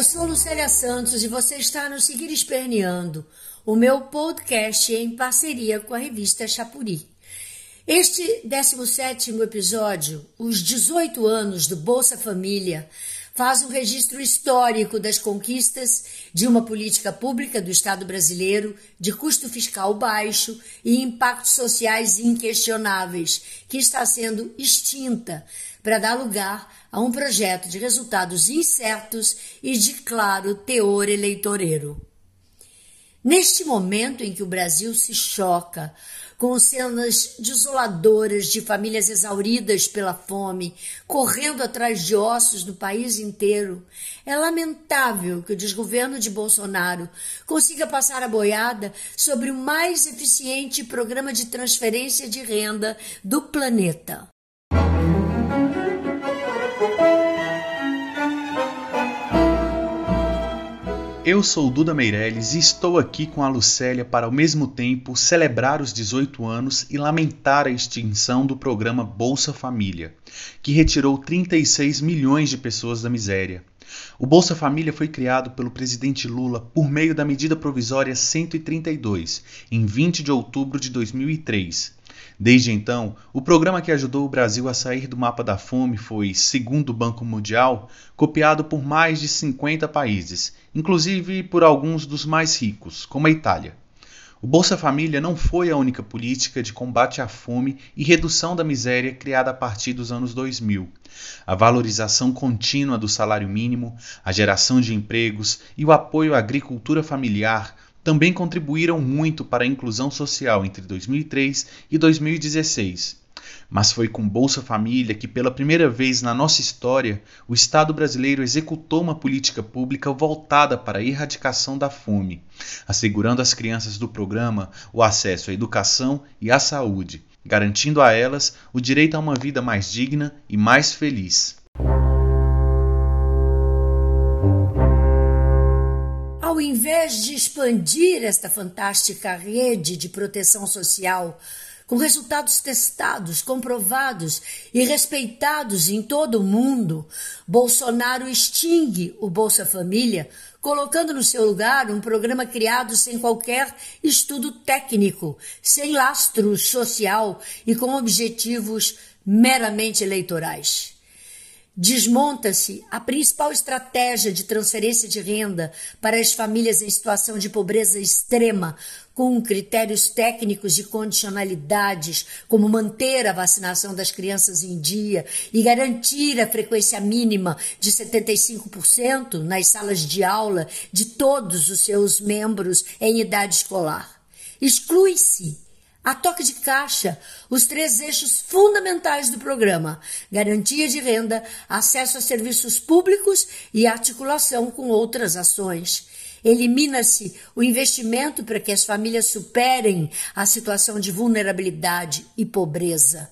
Eu sou Lucélia Santos e você está no Seguir Esperneando, o meu podcast em parceria com a revista Chapuri. Este 17 episódio, os 18 anos do Bolsa Família, faz um registro histórico das conquistas de uma política pública do Estado brasileiro de custo fiscal baixo e impactos sociais inquestionáveis, que está sendo extinta para dar lugar a um projeto de resultados incertos e de claro teor eleitoreiro. Neste momento em que o Brasil se choca com cenas desoladoras de famílias exauridas pela fome, correndo atrás de ossos do país inteiro, é lamentável que o desgoverno de Bolsonaro consiga passar a boiada sobre o mais eficiente programa de transferência de renda do planeta. Eu sou Duda Meirelles e estou aqui com a Lucélia para ao mesmo tempo celebrar os 18 anos e lamentar a extinção do programa Bolsa Família, que retirou 36 milhões de pessoas da miséria. O Bolsa Família foi criado pelo presidente Lula por meio da medida provisória 132, em 20 de outubro de 2003 Desde então, o programa que ajudou o Brasil a sair do mapa da fome foi, segundo o Banco Mundial, copiado por mais de 50 países, inclusive por alguns dos mais ricos, como a Itália. O Bolsa Família não foi a única política de combate à fome e redução da miséria criada a partir dos anos 2000. A valorização contínua do salário mínimo, a geração de empregos e o apoio à agricultura familiar também contribuíram muito para a inclusão social entre 2003 e 2016. Mas foi com Bolsa Família que, pela primeira vez na nossa história, o Estado brasileiro executou uma política pública voltada para a erradicação da fome, assegurando às crianças do programa o acesso à educação e à saúde, garantindo a elas o direito a uma vida mais digna e mais feliz. De expandir esta fantástica rede de proteção social, com resultados testados, comprovados e respeitados em todo o mundo, Bolsonaro extingue o Bolsa Família, colocando no seu lugar um programa criado sem qualquer estudo técnico, sem lastro social e com objetivos meramente eleitorais. Desmonta-se a principal estratégia de transferência de renda para as famílias em situação de pobreza extrema, com critérios técnicos de condicionalidades, como manter a vacinação das crianças em dia e garantir a frequência mínima de 75% nas salas de aula de todos os seus membros em idade escolar. Exclui-se a toque de caixa, os três eixos fundamentais do programa: garantia de renda, acesso a serviços públicos e articulação com outras ações. Elimina-se o investimento para que as famílias superem a situação de vulnerabilidade e pobreza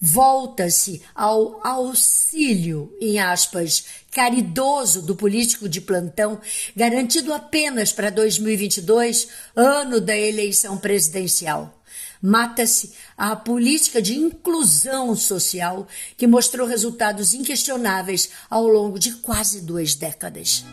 volta-se ao auxílio, em aspas, caridoso do político de plantão, garantido apenas para 2022, ano da eleição presidencial. Mata-se a política de inclusão social que mostrou resultados inquestionáveis ao longo de quase duas décadas.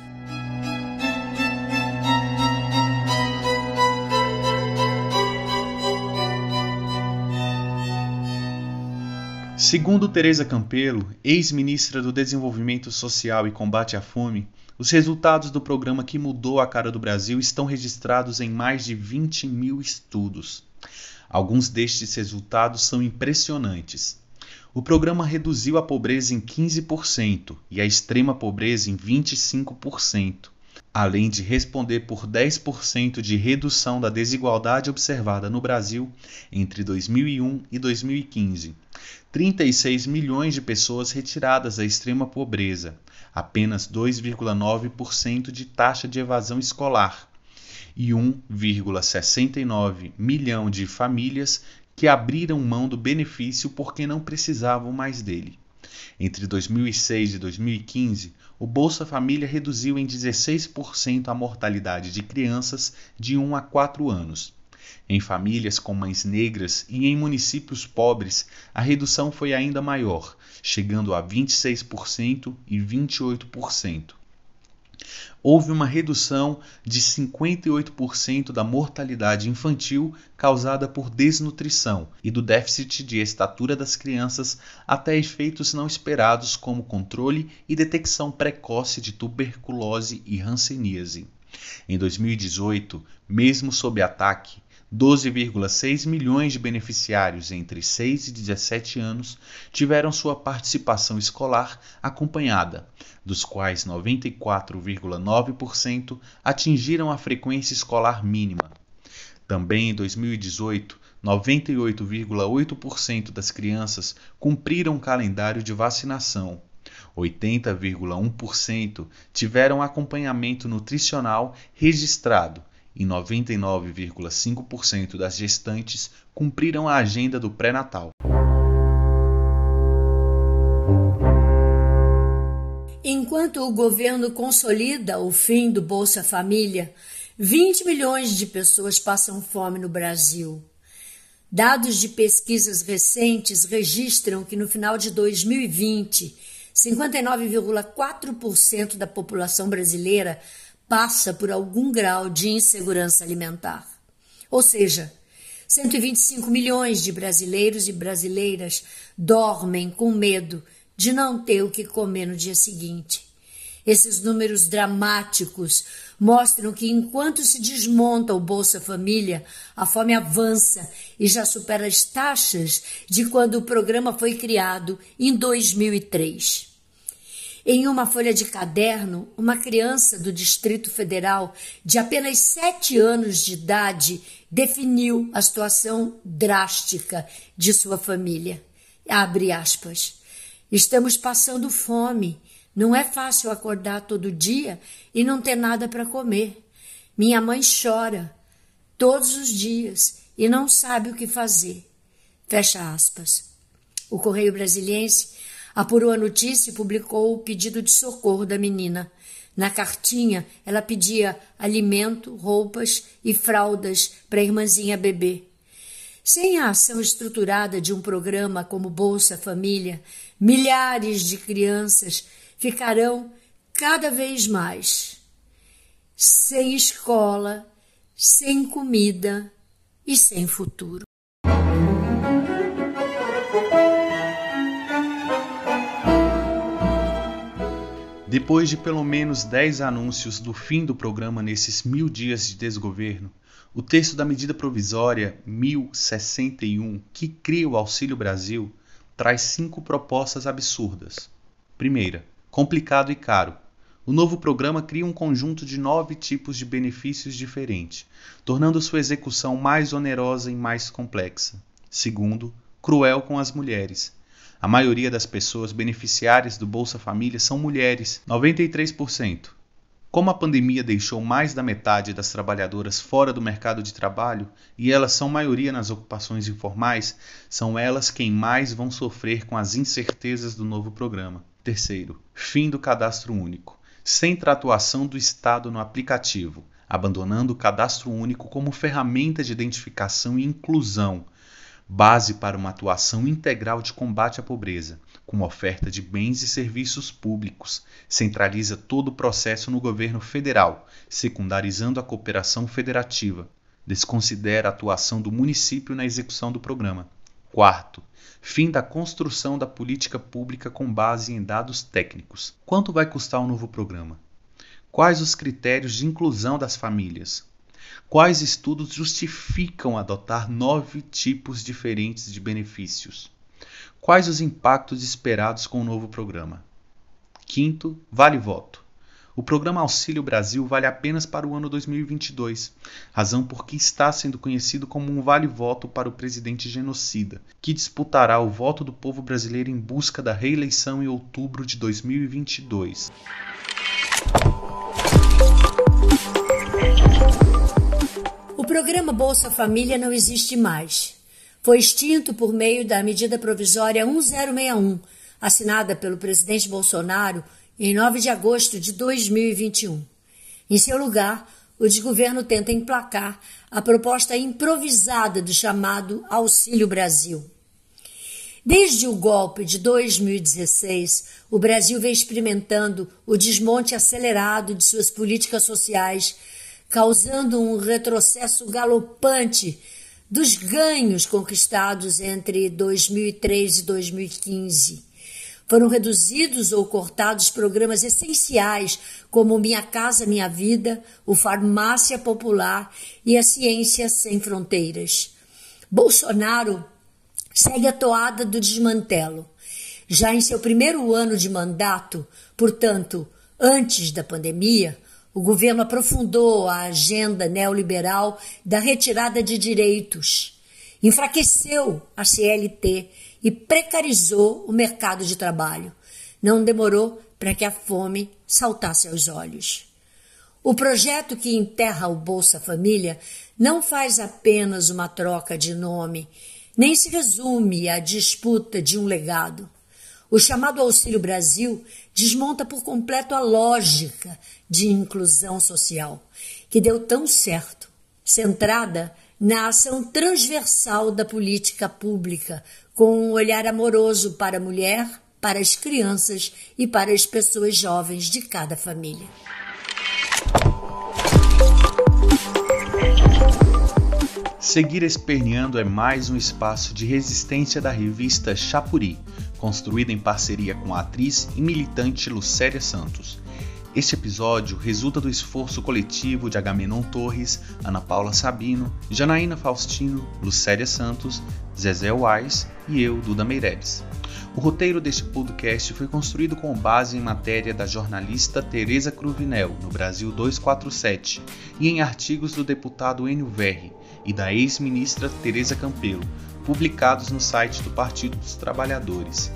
Segundo Teresa Campelo, ex-ministra do Desenvolvimento Social e Combate à Fome, os resultados do programa que mudou a cara do Brasil estão registrados em mais de 20 mil estudos. Alguns destes resultados são impressionantes. O programa reduziu a pobreza em 15% e a extrema pobreza em 25% além de responder por 10% de redução da desigualdade observada no Brasil entre 2001 e 2015. 36 milhões de pessoas retiradas da extrema pobreza, apenas 2,9% de taxa de evasão escolar e 1,69 milhão de famílias que abriram mão do benefício porque não precisavam mais dele. Entre 2006 e 2015, o Bolsa Família reduziu em 16% a mortalidade de crianças de 1 a 4 anos. Em famílias com mães negras e em municípios pobres, a redução foi ainda maior, chegando a 26% e 28%. Houve uma redução de 58% da mortalidade infantil causada por desnutrição e do déficit de estatura das crianças até efeitos não esperados como controle e detecção precoce de tuberculose e hanseníase. Em 2018, mesmo sob ataque, 12,6 milhões de beneficiários entre 6 e 17 anos tiveram sua participação escolar acompanhada, dos quais 94,9% atingiram a frequência escolar mínima. Também em 2018, 98,8% das crianças cumpriram o calendário de vacinação. 80,1% tiveram acompanhamento nutricional registrado e 99,5% das gestantes cumpriram a agenda do pré-natal. Enquanto o governo consolida o fim do Bolsa Família, 20 milhões de pessoas passam fome no Brasil. Dados de pesquisas recentes registram que no final de 2020, 59,4% da população brasileira passa por algum grau de insegurança alimentar. Ou seja, 125 milhões de brasileiros e brasileiras dormem com medo de não ter o que comer no dia seguinte. Esses números dramáticos mostram que enquanto se desmonta o Bolsa Família, a fome avança e já supera as taxas de quando o programa foi criado em 2003. Em uma folha de caderno, uma criança do Distrito Federal de apenas sete anos de idade definiu a situação drástica de sua família. Abre aspas. Estamos passando fome. Não é fácil acordar todo dia e não ter nada para comer. Minha mãe chora todos os dias e não sabe o que fazer. Fecha aspas. O Correio Brasiliense apurou a notícia e publicou o pedido de socorro da menina. Na cartinha, ela pedia alimento, roupas e fraldas para a irmãzinha bebê. Sem a ação estruturada de um programa como Bolsa Família, milhares de crianças ficarão cada vez mais sem escola, sem comida e sem futuro. Depois de pelo menos 10 anúncios do fim do programa nesses mil dias de desgoverno, o texto da medida provisória 1061, que cria o Auxílio Brasil, traz cinco propostas absurdas. Primeira, complicado e caro. O novo programa cria um conjunto de nove tipos de benefícios diferentes, tornando sua execução mais onerosa e mais complexa. Segundo, cruel com as mulheres, a maioria das pessoas beneficiárias do Bolsa Família são mulheres, 93%. Como a pandemia deixou mais da metade das trabalhadoras fora do mercado de trabalho e elas são maioria nas ocupações informais, são elas quem mais vão sofrer com as incertezas do novo programa. Terceiro, fim do cadastro único. Sem atuação do Estado no aplicativo, abandonando o cadastro único como ferramenta de identificação e inclusão, base para uma atuação integral de combate à pobreza, com oferta de bens e serviços públicos, centraliza todo o processo no governo federal, secundarizando a cooperação federativa, desconsidera a atuação do município na execução do programa. Quarto, fim da construção da política pública com base em dados técnicos. Quanto vai custar o novo programa? Quais os critérios de inclusão das famílias? Quais estudos justificam adotar nove tipos diferentes de benefícios? Quais os impactos esperados com o novo programa? Quinto, vale voto. O programa Auxílio Brasil vale apenas para o ano 2022, razão por que está sendo conhecido como um vale-voto para o presidente genocida, que disputará o voto do povo brasileiro em busca da reeleição em outubro de 2022. Programa Bolsa Família não existe mais. Foi extinto por meio da medida provisória 1061, assinada pelo presidente Bolsonaro em 9 de agosto de 2021. Em seu lugar, o desgoverno tenta emplacar a proposta improvisada do chamado Auxílio Brasil. Desde o golpe de 2016, o Brasil vem experimentando o desmonte acelerado de suas políticas sociais, causando um retrocesso galopante dos ganhos conquistados entre 2003 e 2015. Foram reduzidos ou cortados programas essenciais como Minha Casa Minha Vida, o Farmácia Popular e a Ciência Sem Fronteiras. Bolsonaro segue a toada do desmantelo. Já em seu primeiro ano de mandato, portanto, antes da pandemia, o governo aprofundou a agenda neoliberal da retirada de direitos, enfraqueceu a CLT e precarizou o mercado de trabalho. Não demorou para que a fome saltasse aos olhos. O projeto que enterra o Bolsa Família não faz apenas uma troca de nome, nem se resume à disputa de um legado. O chamado Auxílio Brasil desmonta por completo a lógica de inclusão social, que deu tão certo, centrada na ação transversal da política pública, com um olhar amoroso para a mulher, para as crianças e para as pessoas jovens de cada família. Seguir Esperneando é mais um espaço de resistência da revista Chapuri, construída em parceria com a atriz e militante Lucélia Santos. Este episódio resulta do esforço coletivo de Agamenon Torres, Ana Paula Sabino, Janaína Faustino, Lucélia Santos, Zezé Wais e eu, Duda Meireles. O roteiro deste podcast foi construído com base em matéria da jornalista Tereza Cruvinel, no Brasil 247, e em artigos do deputado Enio Verri e da ex-ministra Tereza Campelo, publicados no site do Partido dos Trabalhadores.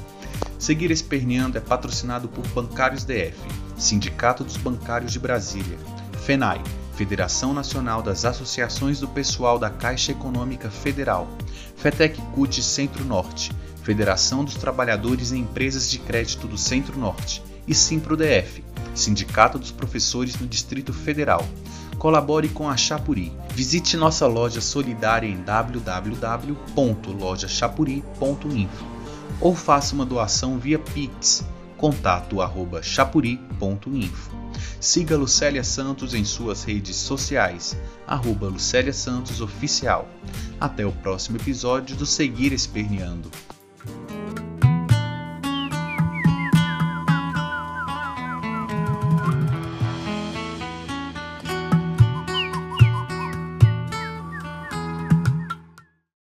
Seguir Esperneando é patrocinado por Bancários DF, Sindicato dos Bancários de Brasília, FENAI, Federação Nacional das Associações do Pessoal da Caixa Econômica Federal, FETEC CUT Centro-Norte, Federação dos Trabalhadores em Empresas de Crédito do Centro-Norte e Simpro-DF, Sindicato dos Professores no Distrito Federal. Colabore com a Chapuri. Visite nossa loja solidária em www.lojachapuri.info ou faça uma doação via Pix, contato arroba chapuri.info. Siga Lucélia Santos em suas redes sociais, arroba Lucélia Santos Oficial. Até o próximo episódio do Seguir Esperneando.